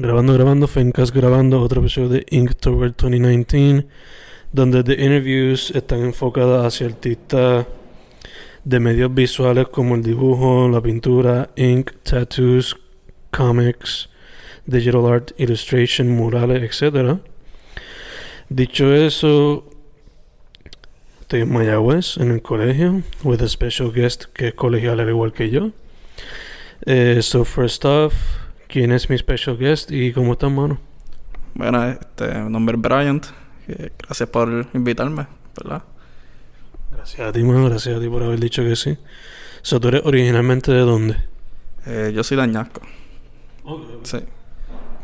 Grabando, grabando, Fencast grabando otro episodio de Inktober 2019, donde the interviews están enfocadas hacia artistas de medios visuales como el dibujo, la pintura, ink, tattoos, comics, digital art, illustration, murales, etc. Dicho eso, estoy en Mayagüez, en el colegio, with a special guest que es colegial al igual que yo. Eh, so first off, ¿quién es mi special guest y cómo estás, mano? Bueno, este, mi nombre es Bryant. Gracias por invitarme, ¿verdad? Gracias a ti, mano, gracias a ti por haber dicho que sí. So, ¿tú eres originalmente de dónde? Eh, yo soy de Añasco. Sí,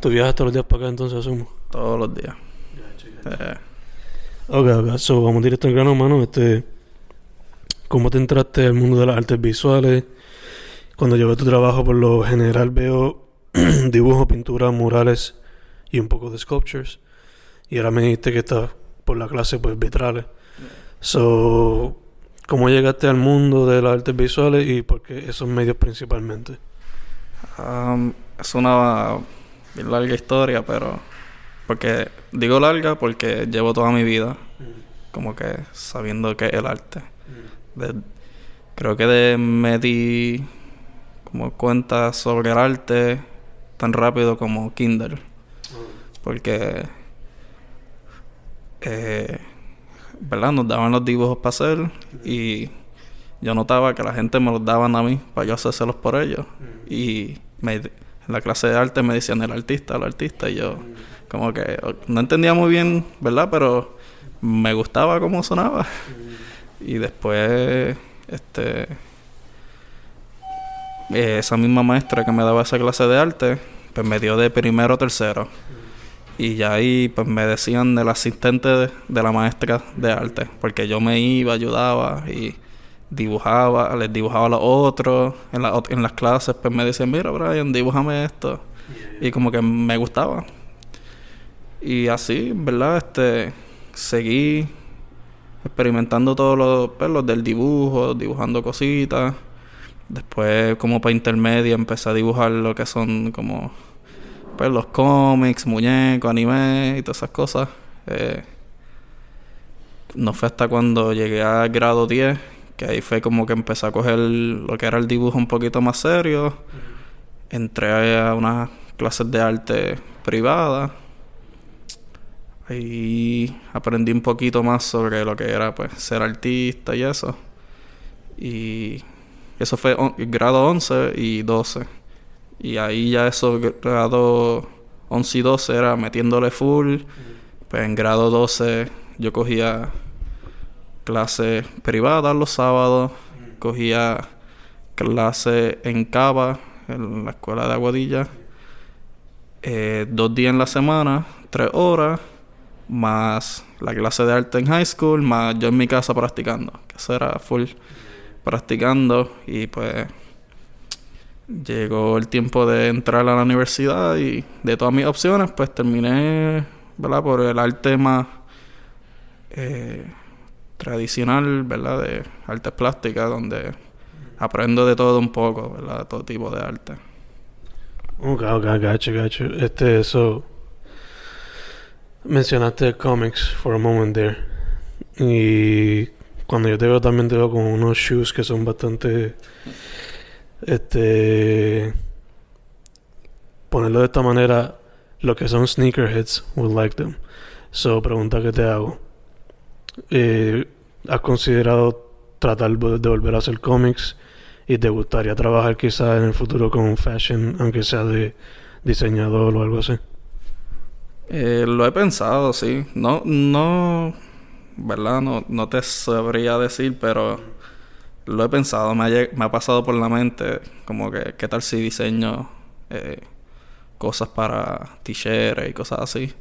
¿Tú viajas todos los días para acá entonces, asumo? todos los días. Eh, Ok, ok, so vamos directo al grano, mano. Este, ¿Cómo te entraste al mundo de las artes visuales? Cuando yo veo tu trabajo, por lo general veo dibujo, pintura, murales y un poco de sculptures. Y ahora me dijiste que estás por la clase, pues, vitrales. So, ¿cómo llegaste al mundo de las artes visuales y por qué esos medios principalmente? um, es una bien larga historia, pero... Porque digo larga porque llevo toda mi vida como que sabiendo qué es el arte. De- creo que de, me di como cuenta sobre el arte tan rápido como Kindle. Porque, eh, ¿verdad? Nos daban los dibujos para hacer y yo notaba que la gente me los daban a mí para yo hacérselos por ellos. Y me- en la clase de arte me decían el artista, el artista, y yo como que no entendía muy bien, ¿verdad? Pero me gustaba cómo sonaba. Y después, este, eh, esa misma maestra que me daba esa clase de arte, pues me dio de primero o tercero. Y ya ahí pues me decían del asistente de, la maestra de arte, porque yo me iba, ayudaba y dibujaba, les dibujaba a los otros. En, la en las clases pues me decían, mira Brian, dibújame esto. Y como que me gustaba. Y así, ¿verdad? Este, seguí experimentando todos los pelos del dibujo, dibujando cositas. Después, como para intermedia, empecé a dibujar lo que son como pues, los cómics, muñecos, anime y todas esas cosas. Eh, no fue hasta cuando llegué a grado 10 que ahí fue como que empecé a coger lo que era el dibujo un poquito más serio. Entré a unas clases de arte privadas. Ahí aprendí un poquito más sobre lo que era pues ser artista y eso. Y eso fue on- grado 11 y 12. Y ahí ya eso grado 11 y 12 era metiéndole full. Pues en grado 12 yo cogía clases privadas los sábados. Cogía clases en Cava, en la escuela de Aguadilla. Eh, dos días en la semana, tres horas, más la clase de arte en high school, más yo en mi casa practicando. Que eso era full practicando y pues llegó el tiempo de entrar a la universidad y de todas mis opciones pues terminé, ¿verdad? Por el arte más eh, tradicional, ¿verdad? De artes plásticas donde aprendo de todo un poco, ¿verdad? De todo tipo de arte. Ok, ok, gacho, gacho. Este, eso. Mencionaste comics for a moment there. Y cuando yo te veo también te veo con unos shoes que son bastante. Este. Ponerlo de esta manera, lo que son sneakerheads would like them. So, pregunta que te hago. Eh, ¿Has considerado tratar de volver a hacer cómics? ¿Y te gustaría trabajar quizás en el futuro con fashion, aunque sea de diseñador o algo así? Eh, lo he pensado, sí. No, no, ¿verdad? No, no te sabría decir, pero lo he pensado. Me ha, me ha pasado por la mente como que, ¿qué tal si diseño eh, cosas para t-shirts y cosas así.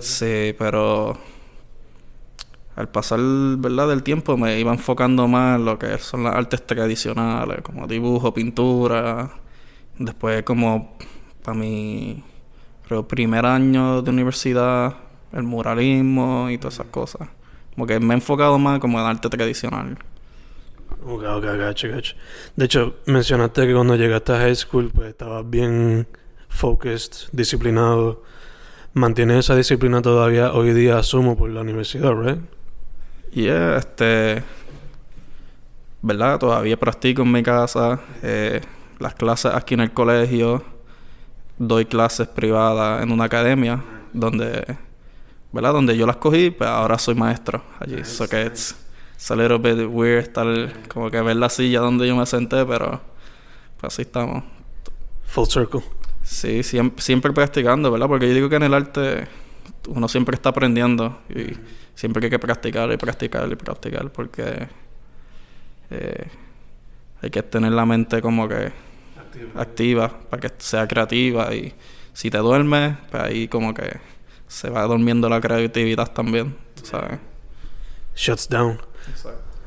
Sí, pero al pasar, ¿verdad? del tiempo me iba enfocando más en lo que son las artes tradicionales, como dibujo, pintura. Después como para mi creo, primer año de universidad, el muralismo y todas esas cosas. Como que me he enfocado más como en arte tradicional. Ok, ok, gacho, gacho. De hecho, mencionaste que cuando llegaste a high school, pues estabas bien focused, disciplinado. ¿Mantienes esa disciplina todavía hoy día, asumo, por la universidad, right? Yeah, este. ¿Verdad? Todavía practico en mi casa. Eh, las clases aquí en el colegio. Doy clases privadas en una academia donde. ¿Verdad? Donde yo las cogí, pues ahora soy maestro allí. so que it's, a little bit weird estar como que ver la silla donde yo me senté, pero. Pues así estamos. Full circle. Sí, siempre, siempre practicando, ¿verdad? Porque yo digo que en el arte uno siempre está aprendiendo y siempre hay que practicar y practicar y practicar porque eh, hay que tener la mente como que activa. para que sea creativa y si te duermes, pues ahí como que se va durmiendo la creatividad también, sabes. Shuts down.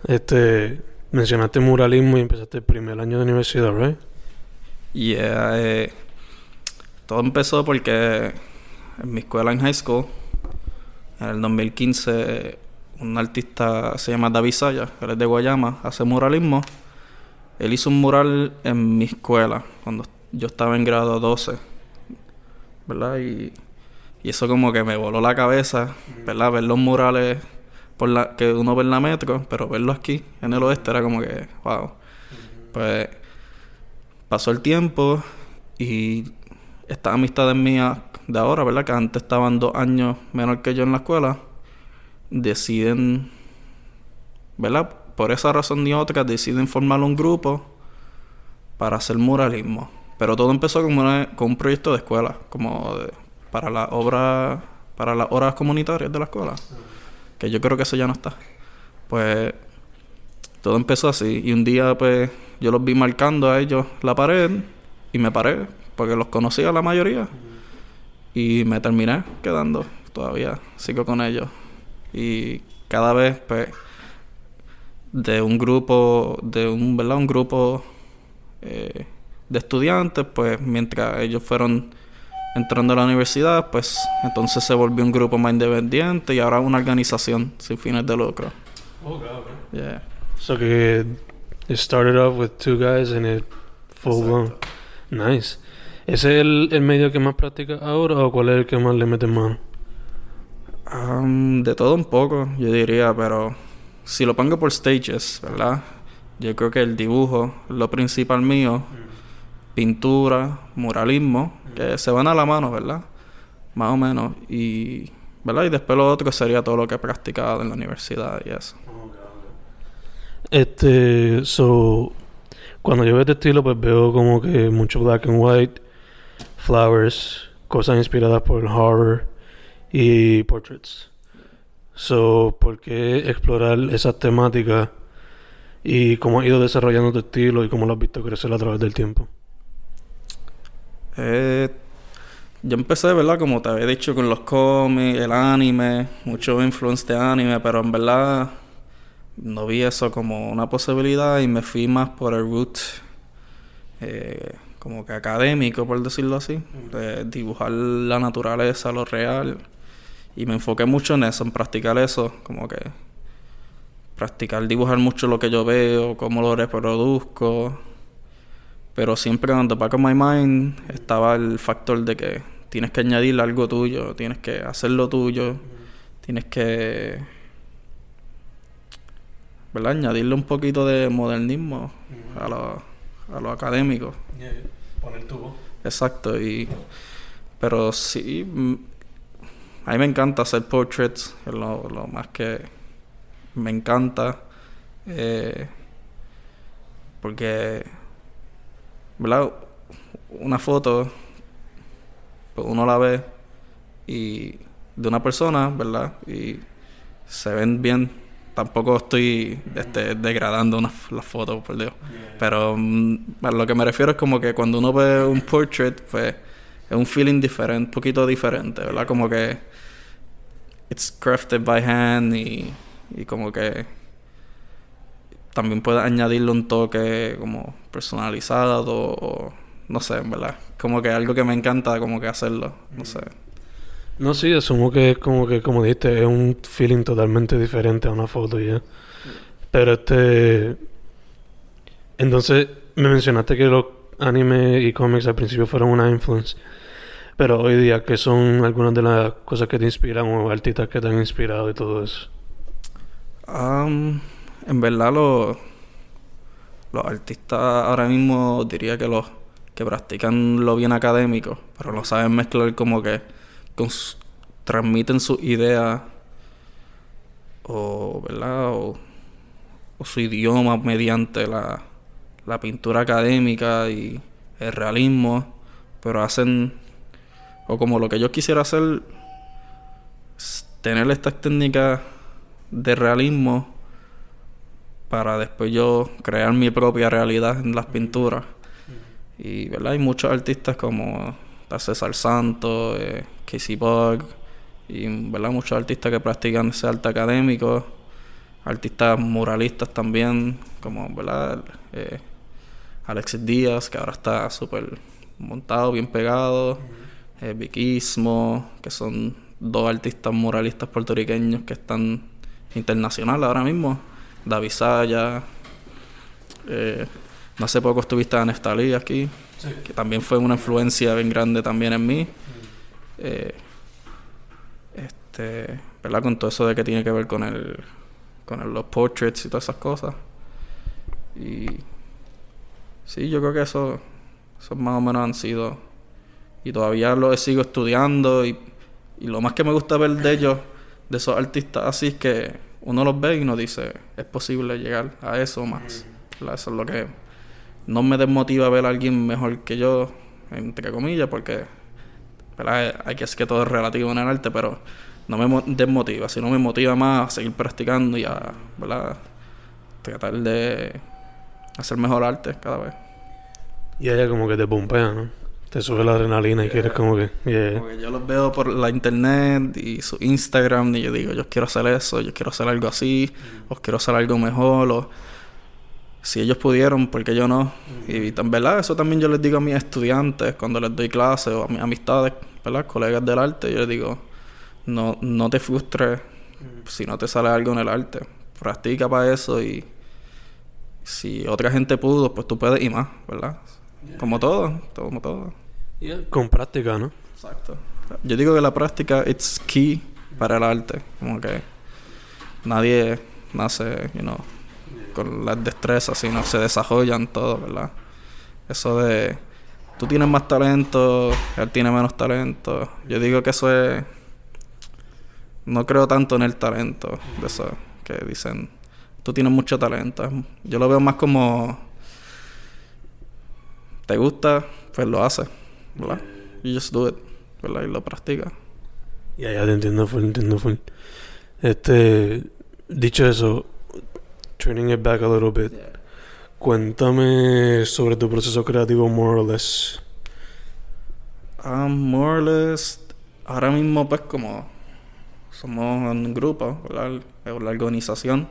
Este, mencionaste muralismo y empezaste el primer año de universidad, ¿right? Yeah, eh, todo empezó porque en mi escuela en high school, en el 2015, un artista se llama David Saya, él es de Guayama, hace muralismo. Él hizo un mural en mi escuela cuando yo estaba en grado 12, ¿verdad? Y, y eso como que me voló la cabeza, ¿verdad? Ver los murales por la, que uno ve en la metro, pero verlo aquí, en el oeste, era como que, wow. Pues pasó el tiempo y estas amistades mías de ahora, ¿verdad? Que antes estaban dos años menor que yo en la escuela, deciden, ¿verdad? Por esa razón ni otra, deciden formar un grupo para hacer muralismo. Pero todo empezó como con un proyecto de escuela, como para la obra, para las horas comunitarias de la escuela. Que yo creo que eso ya no está. Pues todo empezó así. Y un día, pues, yo los vi marcando a ellos la pared y me paré, porque los conocía la mayoría. Y me terminé quedando todavía, sigo con ellos. Y cada vez, pues, de un grupo, de un, ¿verdad? Un grupo eh, de estudiantes, pues, mientras ellos fueron entrando a la universidad, pues, entonces se volvió un grupo más independiente y ahora una organización sin fines de lucro. Oh, Yeah. So que it started off with two guys and it full blown. Nice. ¿Ese es el, el, medio que más practica ahora o cuál es el que más le mete mano? Um, de todo un poco, yo diría, pero si lo pongo por stages, ¿verdad? Yo creo que el dibujo lo principal mío, mm. pintura, muralismo. Que se van a la mano, ¿verdad? Más o menos. Y, ¿verdad? Y después lo otro sería todo lo que he practicado en la universidad y eso. Este, so, cuando yo veo este estilo, pues veo como que mucho black and white flowers, cosas inspiradas por el horror y portraits. So, ¿por qué explorar esas temáticas y cómo has ido desarrollando tu estilo y cómo lo has visto crecer a través del tiempo? Eh, yo empecé, ¿verdad? Como te había dicho, con los cómics, el anime, mucho influence de anime, pero en verdad no vi eso como una posibilidad y me fui más por el root. Eh, como que académico, por decirlo así, de dibujar la naturaleza, lo real. Y me enfoqué mucho en eso, en practicar eso, como que practicar dibujar mucho lo que yo veo, cómo lo reproduzco. Pero siempre en the back of my mind estaba el factor de que tienes que añadir algo tuyo, tienes que hacerlo tuyo, tienes que ¿verdad? añadirle un poquito de modernismo a lo a lo académico. Poner tubo. Exacto, y pero sí, mm, a mí me encanta hacer portraits, es lo, lo más que me encanta, eh, porque, ¿verdad? Una foto, pues uno la ve y de una persona, ¿verdad? Y se ven bien tampoco estoy este, degradando las fotos, por Dios. Pero mm, a lo que me refiero es como que cuando uno ve un portrait, pues es un feeling diferente, un poquito diferente, ¿verdad? Como que it's crafted by hand y, y como que también puedes añadirle un toque como personalizado o no sé, ¿verdad? Como que algo que me encanta como que hacerlo, no sé. No, sí, asumo que es como que, como dijiste, es un feeling totalmente diferente a una foto ya. Pero este... Entonces, me mencionaste que los anime y cómics al principio fueron una influence. Pero hoy día, ¿qué son algunas de las cosas que te inspiran o artistas que te han inspirado y todo eso? Um, en verdad, los, los artistas ahora mismo diría que los que practican lo bien académico, pero lo saben mezclar como que transmiten su idea o, ¿verdad? O, su idioma mediante la, la pintura académica y el realismo, pero hacen, o como lo que yo quisiera hacer, tener estas técnicas de realismo para después yo crear mi propia realidad en las pinturas. Y ¿verdad? hay muchos artistas como César Santos, eh, Casey Bug, y ¿verdad? muchos artistas que practican ese arte académico, artistas muralistas también, como ¿verdad? Eh, Alexis Díaz, que ahora está súper montado, bien pegado, eh, Viquismo, que son dos artistas muralistas puertorriqueños que están internacionales ahora mismo, David Saya, eh, no hace poco estuviste a Neftalí aquí, que también fue una influencia bien grande también en mí. Eh, este, ¿verdad? Con todo eso de que tiene que ver con el con los portraits y todas esas cosas. Y sí, yo creo que eso, eso más o menos han sido. Y todavía lo sigo estudiando y, y lo más que me gusta ver de ellos, de esos artistas así, es que uno los ve y uno dice, es posible llegar a eso más. Eso es lo que no me desmotiva ver a alguien mejor que yo, entre comillas, porque hay que es que todo es relativo en el arte, pero no me desmotiva, sino me motiva más a seguir practicando y a ¿verdad? tratar de hacer mejor arte cada vez. Y ella como que te pompea, ¿no? Te sube la adrenalina y quieres como que... yo los veo por la internet y su Instagram y yo digo, yo quiero hacer eso, yo quiero hacer algo así, o quiero hacer algo mejor, o si ellos pudieron, ¿por qué yo no? Y en verdad, eso también yo les digo a mis estudiantes cuando les doy clases o a mis amistades, ¿verdad? Colegas del arte, yo les digo, no, no te frustres si no te sale algo en el arte. Practica para eso y si otra gente pudo, pues tú puedes y más, ¿verdad? Como todo, como todo. Con práctica, ¿no? Exacto. Yo digo que la práctica es key para el arte. Como que nadie nace, you know, con las destrezas, sino se desarrollan todo, ¿verdad? Eso de tú tienes más talento, él tiene menos talento. Yo digo que eso es. No creo tanto en el talento, de eso que dicen, tú tienes mucho talento. Yo lo veo más como. Te gusta, pues lo haces, ¿verdad? You just do it, ¿verdad? Y lo practicas. Ya, ya te entiendo full, entiendo full. Este. Dicho eso, turning it back a little bit. Cuéntame sobre tu proceso creativo, more or less. Um, more or less, ahora mismo, pues, como somos un grupo, ¿verdad? La organización,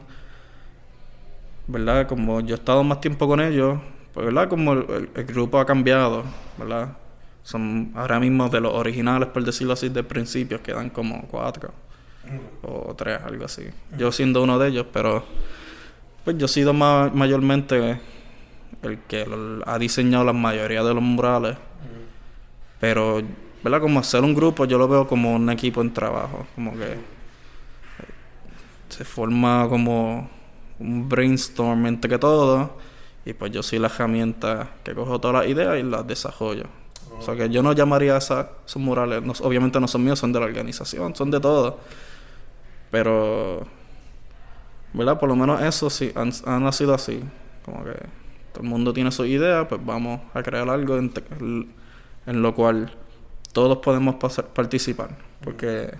¿verdad? Como yo he estado más tiempo con ellos, pues, ¿verdad? Como el, grupo ha cambiado, ¿verdad? Son ahora mismo de los originales, por decirlo así, de principios, quedan como cuatro o tres, algo así. Yo siendo uno de ellos, pero pues yo he sido mayormente el que ha diseñado la mayoría de los murales. Pero, ¿verdad? Como hacer un grupo, yo lo veo como un equipo en trabajo. Como que se forma como un brainstorm entre todo. Y pues yo soy la herramienta que cojo todas las ideas y las desarrollo. O sea que yo no llamaría a esos murales, obviamente no son míos, son de la organización, son de todo. Pero ¿verdad? Por lo menos eso sí, han, han nacido así. Como que todo el mundo tiene su idea, pues vamos a crear algo en, lo cual todos podemos participar. Porque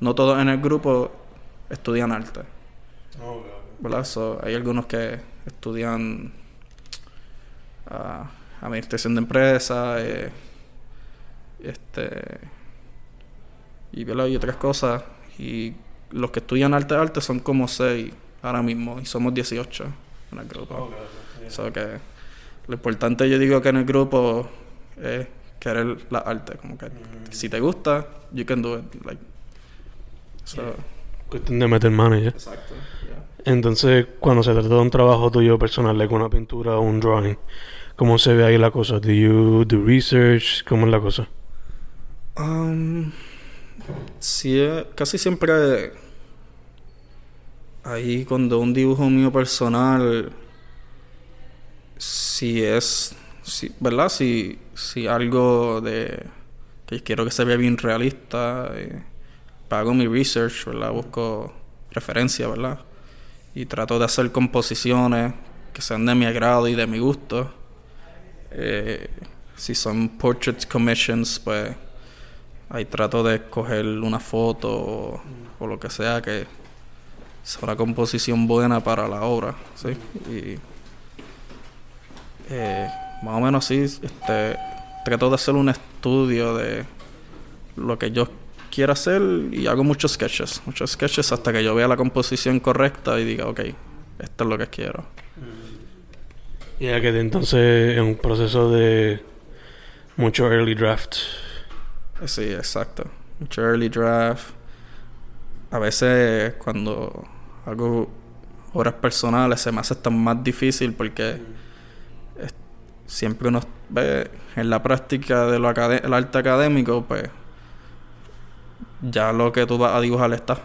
no todos en el grupo estudian arte. ¿Verdad? hay algunos que estudian uh, administración de empresas, eh, Este. Y, y otras cosas. Y los que estudian arte arte son como 6 ahora mismo. Y somos 18 en el grupo. So que lo importante yo digo que en el grupo es querer la arte. Como que si te gusta, you can do it. Like, so, Cuestión de meter ya. Exacto. yeah. Entonces, cuando se trata de un trabajo tuyo personal, like una pintura o un drawing, ¿cómo se ve ahí la cosa? ¿Do you do research? ¿Cómo es la cosa? Um, sí, eh, casi siempre ahí cuando un dibujo mío personal, si es, si, ¿verdad? Si, si algo de que quiero que se vea bien realista, eh, hago mi research, ¿verdad? Busco referencia, ¿verdad? Y trato de hacer composiciones que sean de mi agrado y de mi gusto. Eh, si son portrait commissions, pues ahí trato de escoger una foto o, lo que sea que sea una composición buena para la obra, ¿sí? Y eh, más o menos sí, este, trato de hacer un estudio de lo que yo quiero hacer y hago muchos sketches, muchos sketches hasta que yo vea la composición correcta y diga, ok, esto es lo que quiero. Y ya que de entonces es un proceso de mucho early draft. Sí, exacto. Mucho early draft. A veces cuando hago obras personales se me hace hasta más difícil porque es- siempre uno ve en la práctica de lo el arte académico, pues ya lo que tú vas a dibujar está.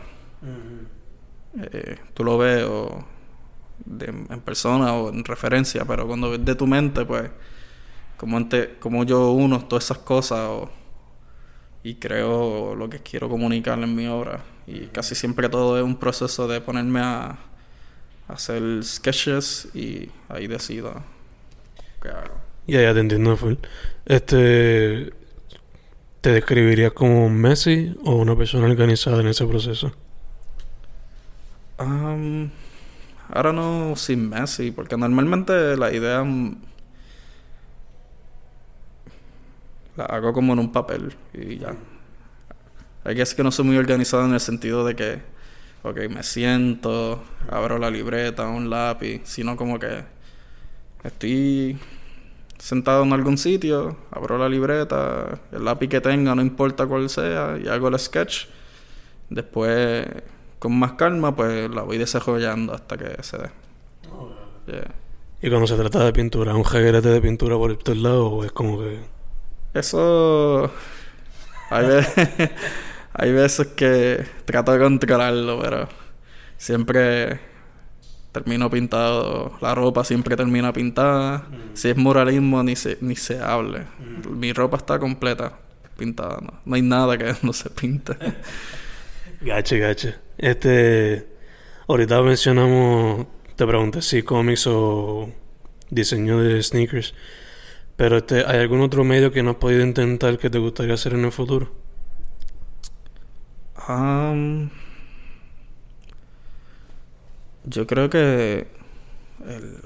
Eh, tú lo ves o de- en persona o en referencia, pero cuando ves de tu mente, pues como, ente- como yo uno todas esas cosas o- y creo lo que quiero comunicar en mi obra. Y casi siempre todo es un proceso de ponerme a, a hacer sketches y ahí decido qué hago. Ya, ya te entiendo full. Este, ¿te describirías como Messi o una persona organizada en ese proceso? Um, ahora no sin Messi, porque normalmente la idea mm, la hago como en un papel y ya. Hay que que no soy muy organizado en el sentido de que, ok, me siento, abro la libreta, un lápiz, sino como que estoy sentado en algún sitio, abro la libreta, el lápiz que tenga, no importa cuál sea, y hago el sketch. Después, con más calma, pues la voy desarrollando hasta que se dé. Yeah. Y cuando se trata de pintura, ¿un jaguerete de pintura por todos lados o es como que... Eso. Hay veces, hay veces que trato de controlarlo, pero siempre termino pintado. La ropa siempre termina pintada. Si es muralismo, ni se, ni se hable. Mi ropa está completa pintada. No, no hay nada que no se pinte. Gache, gache. Este, ahorita mencionamos, te pregunté si cómics o diseño de sneakers, pero este, ¿hay algún otro medio que no has podido intentar que te gustaría hacer en el futuro? Um, yo creo que el-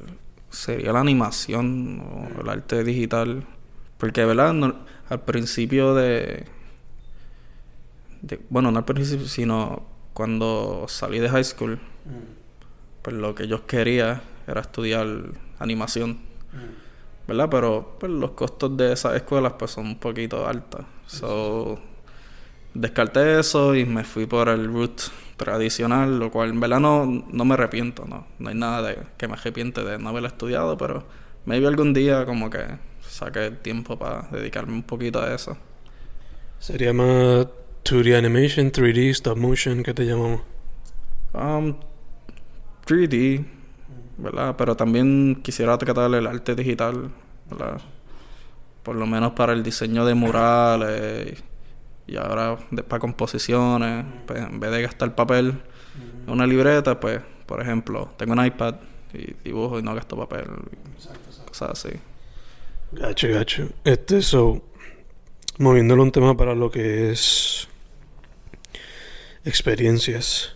sería la animación o el arte digital. Porque, ¿verdad? No- al principio de, de- Bueno, no al principio, sino cuando salí de high school, pues lo que yo quería era estudiar animación. ¿Verdad? Pero pues, los costos de esas escuelas pues son un poquito altos. So, descarté eso y me fui por el route tradicional, lo cual en verdad no, no me arrepiento, no. No hay nada de, que me arrepiente de no haber estudiado, pero maybe algún día como que saque tiempo para dedicarme un poquito a eso. Sería más 2D animation, 3D, stop motion, ¿qué te llamamos? Um, 3D, ¿verdad? Pero también quisiera tratar el arte digital, ¿verdad? Por lo menos para el diseño de murales y ahora de- para composiciones, pues en vez de gastar papel en una libreta, pues, por ejemplo, tengo un iPad y dibujo y no gasto papel, cosas así. Gacho, gacho. Este, so, moviéndolo un tema para lo que es experiencias.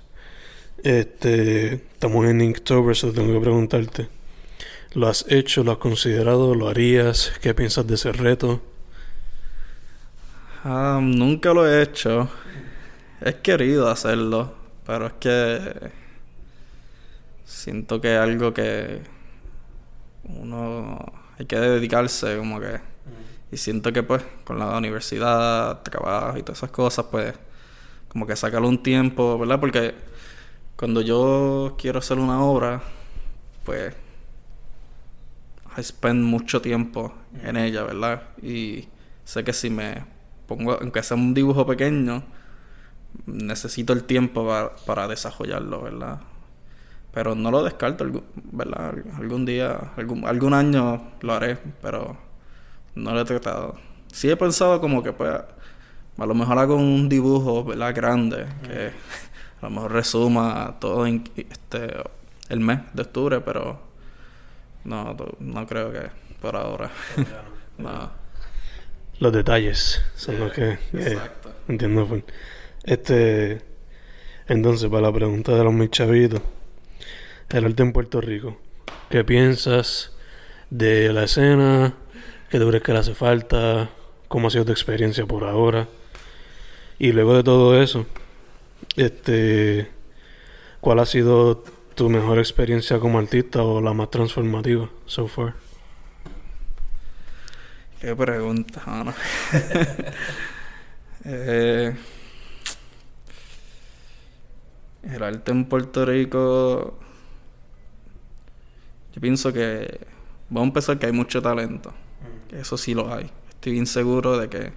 Este, estamos en Inktober, so tengo que preguntarte. ¿Lo has hecho? ¿Lo has considerado? ¿Lo harías? ¿Qué piensas de ese reto? Ah, nunca lo he hecho. He querido hacerlo, pero es que siento que es algo que uno hay que dedicarse como que y siento que pues con la universidad, trabajo y todas esas cosas pues como que sacarle un tiempo, ¿verdad? Porque cuando yo quiero hacer una obra, pues I spend mucho tiempo en ella, ¿verdad? Y sé que si me pongo, aunque sea un dibujo pequeño, necesito el tiempo para, para desarrollarlo, ¿verdad? Pero no lo descarto, ¿verdad? Algún día, algún, algún año lo haré, pero no lo he tratado. Sí he pensado como que, pues, a lo mejor hago un dibujo, ¿verdad? Grande, que a lo mejor resuma todo en, este, el mes de octubre, pero no, no creo que por ahora. no. Los detalles son los que... Exacto. entiendo. Pues. Este... Entonces, para la pregunta de los mis chavitos el arte en Puerto Rico. ¿Qué piensas de la escena? ¿Qué te crees que le hace falta? ¿Cómo ha sido tu experiencia por ahora? Y luego de todo eso, este, ¿cuál ha sido tu mejor experiencia como artista o la más transformativa so far? Qué pregunta, eh, el arte en Puerto Rico yo pienso que vamos a empezar que hay mucho talento. Que eso sí lo hay. Estoy bien seguro de que,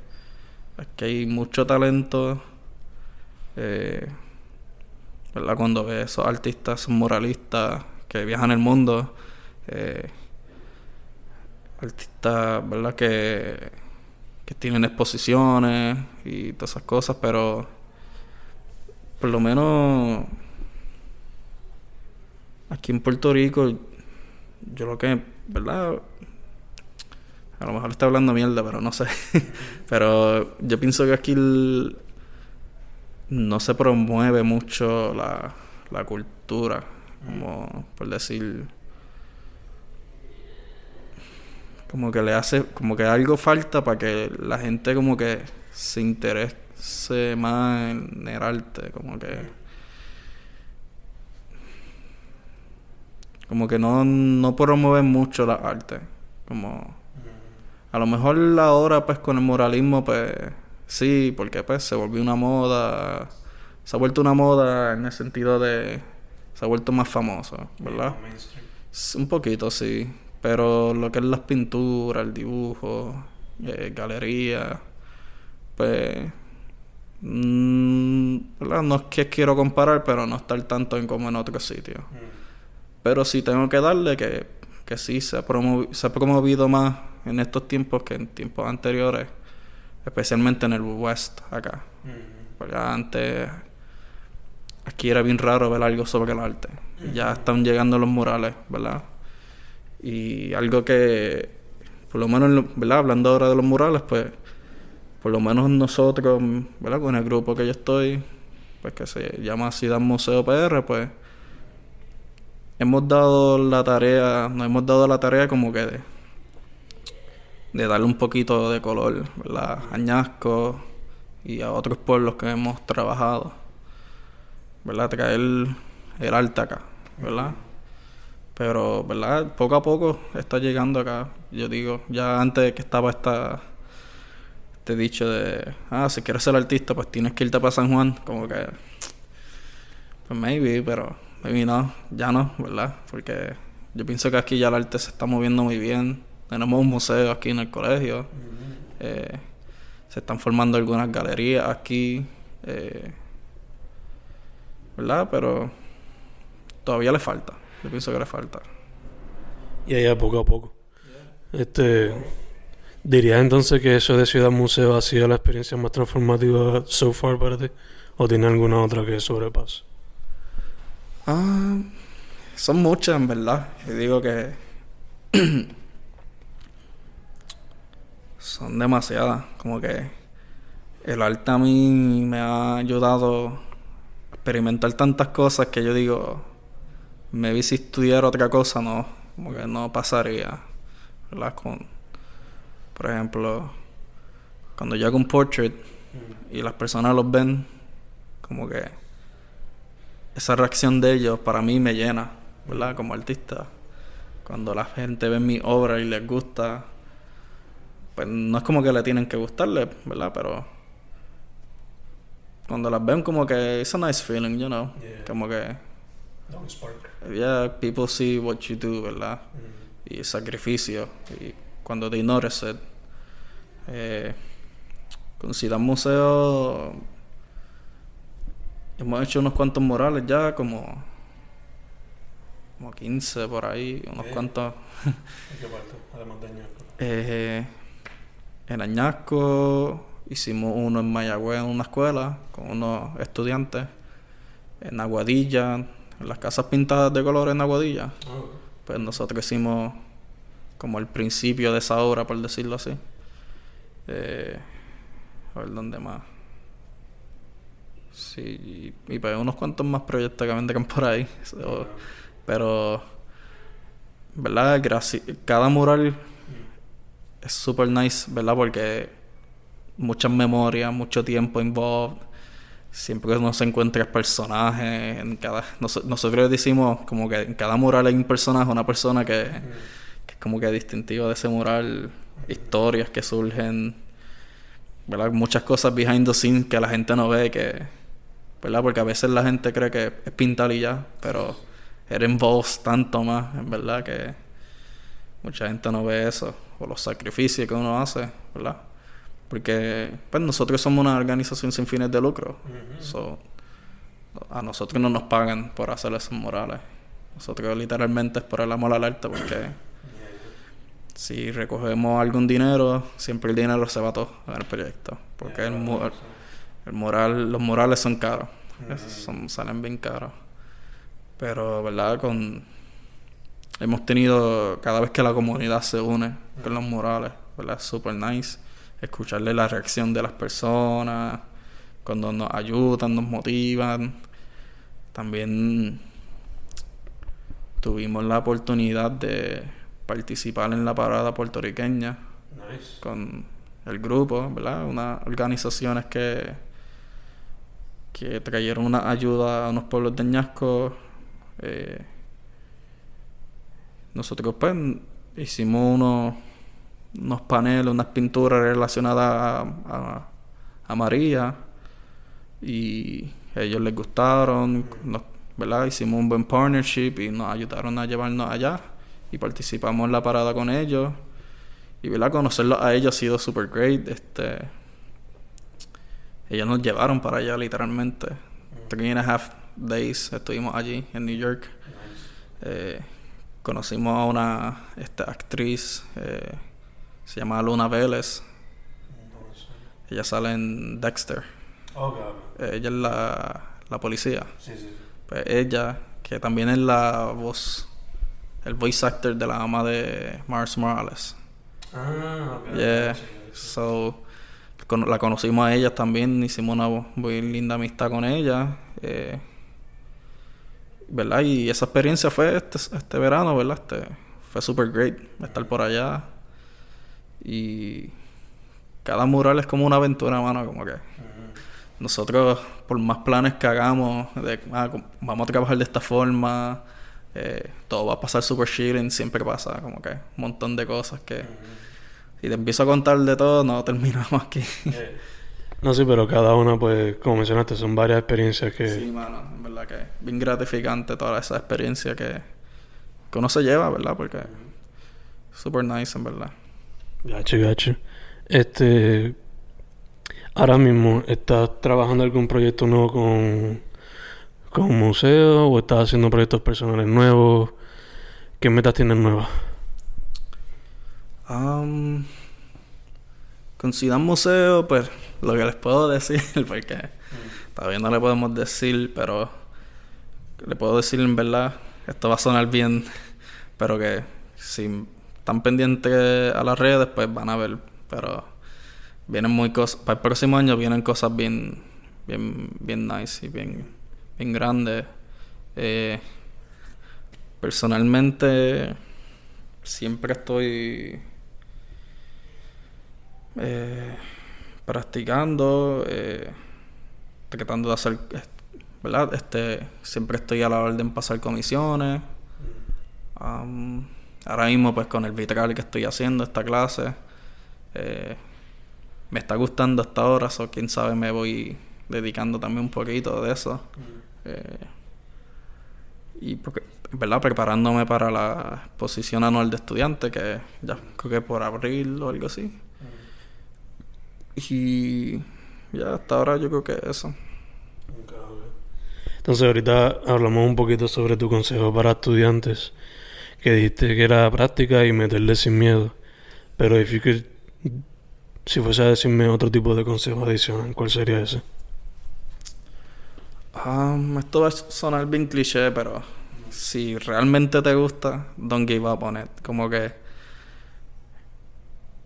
que hay mucho talento. Eh, ¿verdad? Cuando ves esos artistas, esos muralistas que viajan el mundo. Eh, artistas, ¿verdad? Que, que tienen exposiciones y todas esas cosas, pero por lo menos aquí en Puerto Rico yo lo que, ¿verdad? A lo mejor está hablando mierda, pero no sé. pero yo pienso que aquí no se promueve mucho la, la cultura, como por decir como que le hace como que algo falta para que la gente como que se interese más en el arte como que Como que no, no promueven mucho la arte. Como... A lo mejor ahora pues con el moralismo pues sí, porque pues se volvió una moda. Se ha vuelto una moda en el sentido de... Se ha vuelto más famoso, ¿verdad? Un poquito, sí. Pero lo que es las pinturas, el dibujo, eh, galería, pues... Mm, ¿verdad? No es que quiero comparar, pero no estar tanto en como en otros sitios. Pero sí tengo que darle que, que sí se ha, se ha promovido más en estos tiempos que en tiempos anteriores, especialmente en el West acá. Porque antes aquí era bien raro ver algo sobre el arte. Ya están llegando los murales, ¿verdad? Y algo que, por lo menos, ¿verdad? Hablando ahora de los murales, pues, por lo menos nosotros, ¿verdad? Con el grupo que yo estoy, pues que se llama Ciudad Museo PR, pues hemos dado la tarea, nos hemos dado la tarea como que de, darle un poquito de color, ¿verdad? Añasco y a otros pueblos que hemos trabajado, ¿verdad? Traer el, el arte acá, ¿verdad? Pero, ¿verdad? Poco a poco está llegando acá. Yo digo, ya antes que estaba esta, este dicho de, ah, si quieres ser artista, pues tienes que irte para San Juan, como que, pues maybe, pero Maybe no, ya no, ¿verdad? Porque yo pienso que aquí ya el arte se está moviendo muy bien. Tenemos un museo aquí en el colegio. Eh, se están formando algunas galerías aquí. Eh, ¿Verdad? Pero todavía le falta. Yo pienso que le falta. Y allá poco a poco. Este. ¿Dirías entonces que eso de Ciudad Museo ha sido la experiencia más transformativa so far para ti? ¿O tiene alguna otra que sobrepase? Ah, son muchas, en verdad. Yo digo que son demasiadas. Como que el arte a mí me ha ayudado a experimentar tantas cosas que yo digo, me vi si estudiar otra cosa, no, como que no pasaría, ¿verdad? Con, por ejemplo, cuando yo hago un portrait y las personas los ven, como que esa reacción de ellos para mí me llena, ¿verdad? Como artista. Cuando la gente ve mi obra y les gusta, pues no es como que le tienen que gustarle, ¿verdad? Pero cuando las ven como que it's a nice feeling, you know, Yeah. como que Don't spark. yeah, people see what you do, ¿verdad? Mm. Y sacrificio y cuando they notice it. Eh, con Ciudad Museo hemos hecho unos cuantos murales ya, como como 15 por ahí, unos cuantos ¿En qué parte? Además de Ñasco. Eh, en Añasco hicimos uno en Mayagüez en una escuela con unos estudiantes. En Aguadilla, las casas pintadas de color en Aguadilla. Oh. Pues nosotros hicimos como el principio de esa obra, por decirlo así. Eh, a ver dónde más. Sí, y, y pues unos cuantos más proyectos que vendrán por ahí. So, pero, ¿verdad? Graci- cada mural es super nice, ¿verdad? Porque muchas memorias, mucho tiempo involved. Siempre que uno se encuentra el personaje, en cada, nos- nosotros decimos como que en cada mural hay un personaje, una persona que, que es como que distintivo de ese mural, historias que surgen, ¿verdad? Muchas cosas behind the scenes que la gente no ve, que, ¿verdad? Porque a veces la gente cree que es pintar y ya, pero it involves tanto más, en verdad, que mucha gente no ve eso, o los sacrificios que uno hace, ¿verdad? Porque pues nosotros somos una organización sin fines de lucro. So, a nosotros no nos pagan por hacer esos murales. Nosotros literalmente es por el amor al arte porque si recogemos algún dinero, siempre el dinero se va todo en el proyecto. Porque el, mu- el mural, los murales son caros. Son, salen bien caros. Pero, ¿verdad? Con... Hemos tenido, cada vez que la comunidad se une con los murales, ¿verdad? Es super nice. Escucharle la reacción de las personas, cuando nos ayudan, nos motivan. También tuvimos la oportunidad de participar en la parada puertorriqueña Nice. con el grupo, ¿verdad? Unas organizaciones que, que trajeron una ayuda a unos pueblos de Ñasco. Eh, nosotros pues hicimos unos, unos paneles, unas pinturas relacionadas a, a- a María y a ellos les gustaron, nos- ¿verdad? Hicimos un buen partnership y nos ayudaron a llevarnos allá y participamos en la parada con ellos. Y ¿verdad? conocerlos a ellos ha sido super great. Este, ellos nos llevaron para allá literalmente. Three and a half days estuvimos allí en New York. Eh, conocimos a una esta actriz, eh, se llama Luna Vélez. Ella sale en Dexter. Ella es la, la policía. Sí, sí, sí. Pues ella, que también es la voz, el voice actor de la ama de Mars Morales. Ah, ok. Yeah. So, con- la conocimos a ella también, hicimos una muy linda amistad con ella. eh, ¿Verdad? Y esa experiencia fue este, este verano, ¿verdad? Este, fue super great estar por allá. Y cada mural es como una aventura, mano, como que nosotros, por más planes que hagamos, de ah, vamos a trabajar de esta forma, eh, todo va a pasar super chilling, siempre pasa como que un montón de cosas que... Si te empiezo a contar de todo, no terminamos aquí. No, sí, pero cada una, pues, como mencionaste, son varias experiencias que... Sí, mano, en verdad que bien gratificante toda esa experiencia que, que uno se lleva, ¿verdad? Porque super nice, en verdad. Gacho, gacho. Este. Ahora mismo, ¿estás trabajando algún proyecto nuevo con, con museo o estás haciendo proyectos personales nuevos? ¿Qué metas tienes nuevas? Um, con Ciudad Museo, pues lo que les puedo decir, porque todavía no le podemos decir, pero le puedo decir en verdad, esto va a sonar bien, pero que si están pendientes a las redes, pues van a ver, pero vienen muy cosas, para el próximo año vienen cosas bien, bien, bien nice y bien, bien grandes. Eh, personalmente, siempre estoy eh, practicando, eh, tratando de hacer, ¿verdad? Este, siempre estoy a la orden de pasar comisiones. Um, ahora mismo, pues con el vitral que estoy haciendo esta clase, eh, me está gustando hasta ahora, o quién sabe, me voy dedicando también un poquito de eso. Eh, y porque, ¿verdad? Preparándome para la exposición anual de estudiante, que ya creo que por abril o algo así. Y ya hasta ahora yo creo que eso. Entonces ahorita hablamos un poquito sobre tu consejo para estudiantes, que dijiste que era práctica y meterle sin miedo. Pero if si fuese a decirme otro tipo de consejo adicional, ¿cuál sería ese? Um, esto va a sonar bien cliché, pero si realmente te gusta, don't give up on it. Como que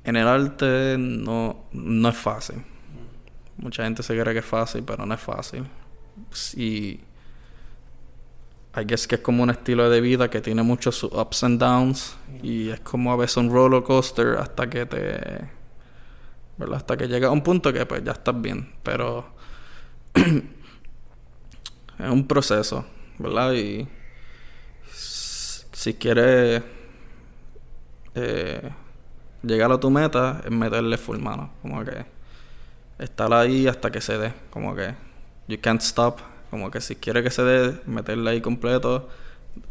en el arte no, no es fácil. Mucha gente se cree que es fácil, pero no es fácil. Y I guess que es como un estilo de vida que tiene muchos ups and downs y es como a veces un roller coaster hasta que te ¿verdad? hasta que llega a un punto que pues ya estás bien, pero es un proceso, ¿verdad? Y si quieres eh, llegar a tu meta, es meterle full mano. Como que estar ahí hasta que se dé. Como que you can't stop. Como que si quieres que se dé, meterle ahí completo.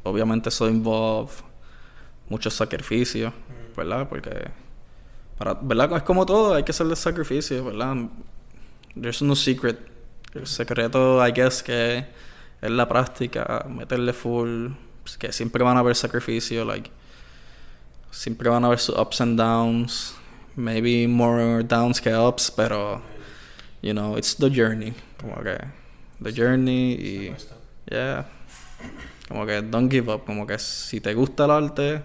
Obviamente eso involve muchos sacrificios, ¿verdad? Porque, para, ¿verdad? Es como todo, hay que hacerle sacrificios, ¿verdad? There's no secret. El secreto, I guess, que es la práctica, meterle full pues, que siempre van a haber sacrificios, like, siempre van a haber sus ups and downs, maybe more downs que ups, pero, you know, it's the journey, como que, the journey y, yeah, como que don't give up, como que si te gusta el arte,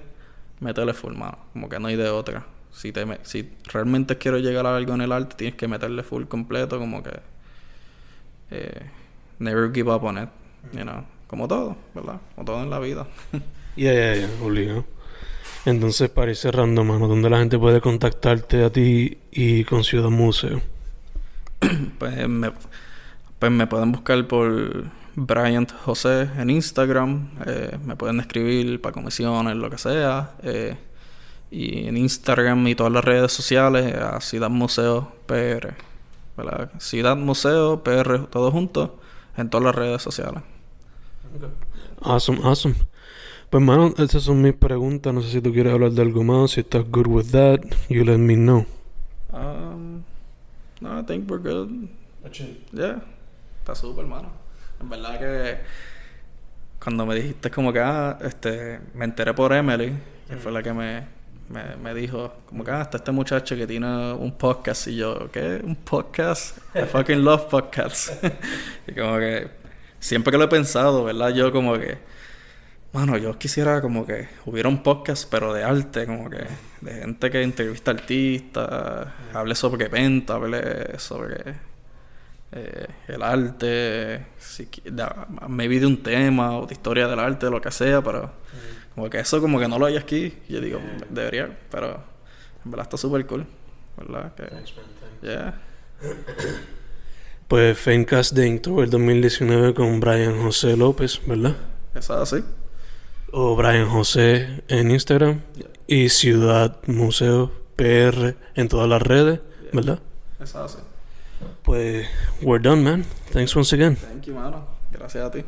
métele full mano, como que no hay de otra. Si, te, si realmente quiero llegar a algo en el arte, tienes que meterle full completo, como que, eh, never give up on it, you know. Como todo, ¿verdad? Como todo en la vida. Ya, ya, ya, obligado. Entonces, para ir cerrando, mano, ¿dónde la gente puede contactarte a ti y con Ciudad Museo? pues, me, pues me pueden buscar por Bryant José en Instagram. Eh, me pueden escribir para comisiones, lo que sea. Eh, y en Instagram y todas las redes sociales a Ciudad Museo PR. ¿verdad? Ciudad Museo PR, todo junto, en todas las redes sociales. Awesome, awesome. Pues, mano, esas son mis preguntas. No sé si tú quieres hablar de algo más. Si estás good with that, you let me know. Um, no, I think we're good. Yeah, está súper, mano. En verdad que cuando me dijiste como que, ah, este, me enteré por Emily, que fue la que me, me, me dijo, como que, ah, este muchacho que tiene un podcast. Y yo, ¿qué? ¿Un podcast? I fucking love podcasts. y como que siempre que lo he pensado, ¿verdad? Yo como que, mano, yo quisiera como que hubiera un podcast, pero de arte, como que, de gente que entrevista artistas, hable sobre venta, hable sobre eh, el arte, si, maybe de un tema o de historia del arte, lo que sea, pero como que eso como que no lo hay aquí. Yo digo, debería, pero en verdad está súper cool, ¿verdad? Que, yeah. Pues Fencast de Intro el 2019 con Brian José López, ¿verdad? Es así. O Brian José en Instagram. Y Ciudad Museo PR en todas las redes, ¿verdad? Es así. Pues, we're done, man. Thanks once again. Thank you, mano. Gracias a ti.